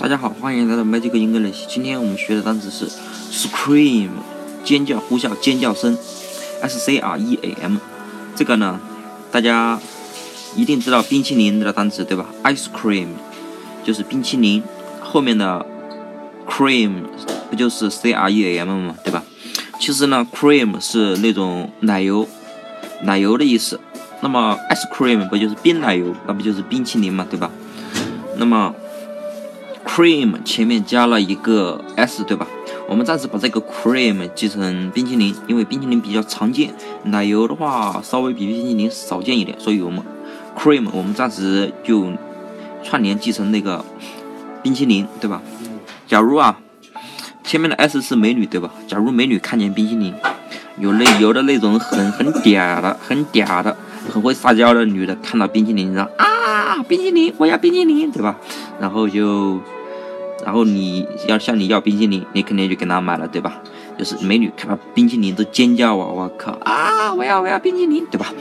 大家好，欢迎来到 Magic English。今天我们学的单词是 scream，尖叫、呼啸、尖叫声，s c r e a m。这个呢，大家一定知道冰淇淋的单词对吧？ice cream 就是冰淇淋，后面的 cream 不就是 c r e a m 吗？对吧？其实呢，cream 是那种奶油，奶油的意思。那么 ice cream 不就是冰奶油？那不就是冰淇淋嘛，对吧？那么 cream 前面加了一个 s，对吧？我们暂时把这个 cream 记成冰淇淋，因为冰淇淋比较常见，奶油的话稍微比冰淇淋少见一点，所以我们 cream 我们暂时就串联记成那个冰淇淋，对吧？假如啊，前面的 s 是美女，对吧？假如美女看见冰淇淋，有那有的那种很很嗲的、很嗲的、很会撒娇的女的，看到冰淇淋，然后啊，冰淇淋，我要冰淇淋，对吧？然后就。然后你要向你要冰淇淋，你肯定就给他买了，对吧？就是美女看到冰淇淋都尖叫啊！我靠啊！我要我要冰淇淋，对吧？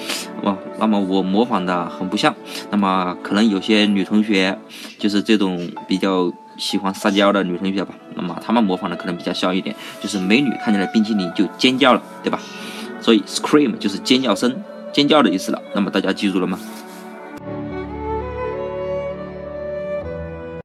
哇，那么我模仿的很不像。那么可能有些女同学就是这种比较喜欢撒娇的女同学吧。那么她们模仿的可能比较像一点，就是美女看见了冰淇淋就尖叫了，对吧？所以 scream 就是尖叫声、尖叫的意思了。那么大家记住了吗？